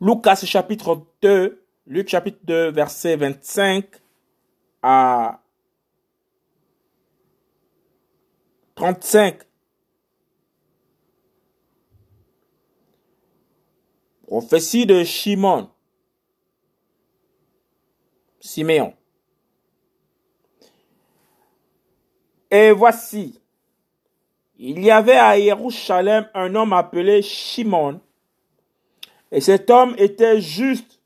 Lucas chapitre 2, Luc chapitre 2, verset 25 à 35. Prophétie de Shimon. Siméon. Et voici, il y avait à Jérusalem un homme appelé Shimon, et cet homme était juste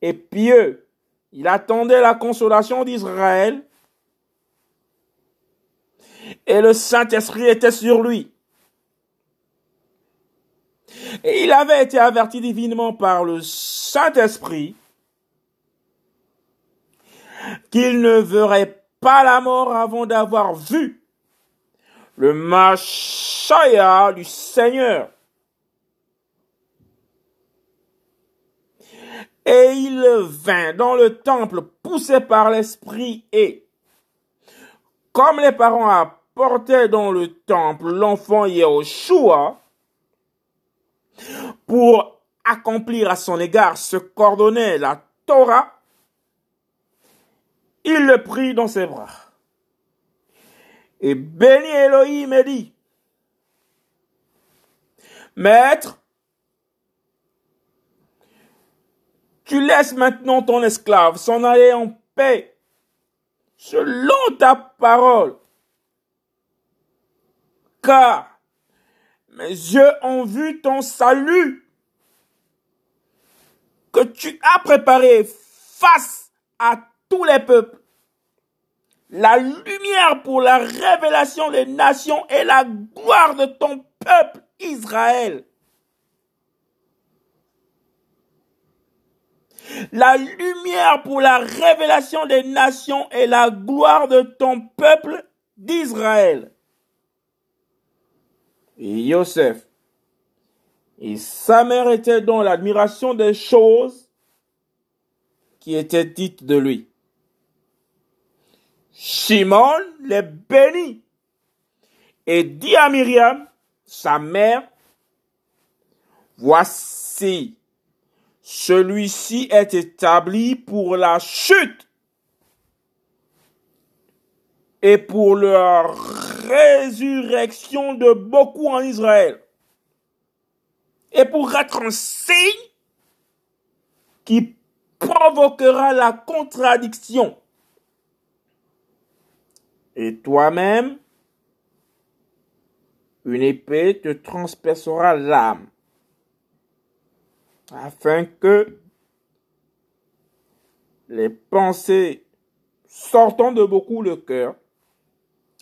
et pieux. Il attendait la consolation d'Israël, et le Saint-Esprit était sur lui. Et il avait été averti divinement par le Saint-Esprit qu'il ne verrait pas la mort avant d'avoir vu le Machaya du Seigneur. Et il vint dans le temple poussé par l'Esprit et, comme les parents apportaient dans le temple l'enfant Yehoshua, pour accomplir à son égard ce qu'ordonnait la Torah, il le prit dans ses bras. Et bénit Elohim et dit, Maître, tu laisses maintenant ton esclave s'en aller en paix, selon ta parole. Car mes yeux ont vu ton salut que tu as préparé face à tous les peuples. La lumière pour la révélation des nations et la gloire de ton peuple Israël. La lumière pour la révélation des nations et la gloire de ton peuple d'Israël. Et Yosef et sa mère étaient dans l'admiration des choses qui étaient dites de lui. Shimon les bénit et dit à Myriam, sa mère, voici, celui-ci est établi pour la chute et pour la résurrection de beaucoup en Israël. Et pour être un signe qui provoquera la contradiction. Et toi-même, une épée te transpercera l'âme, afin que les pensées sortant de beaucoup le cœur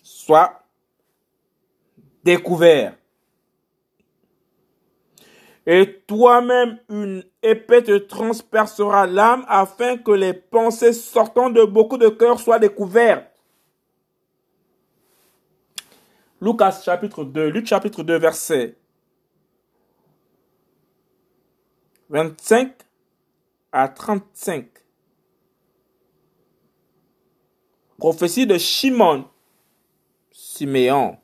soient découvertes. Et toi-même, une épée te transpercera l'âme afin que les pensées sortant de beaucoup de cœur soient découvertes. Lucas chapitre 2, Luc chapitre 2, verset 25 à 35. Prophétie de Shimon, Siméon.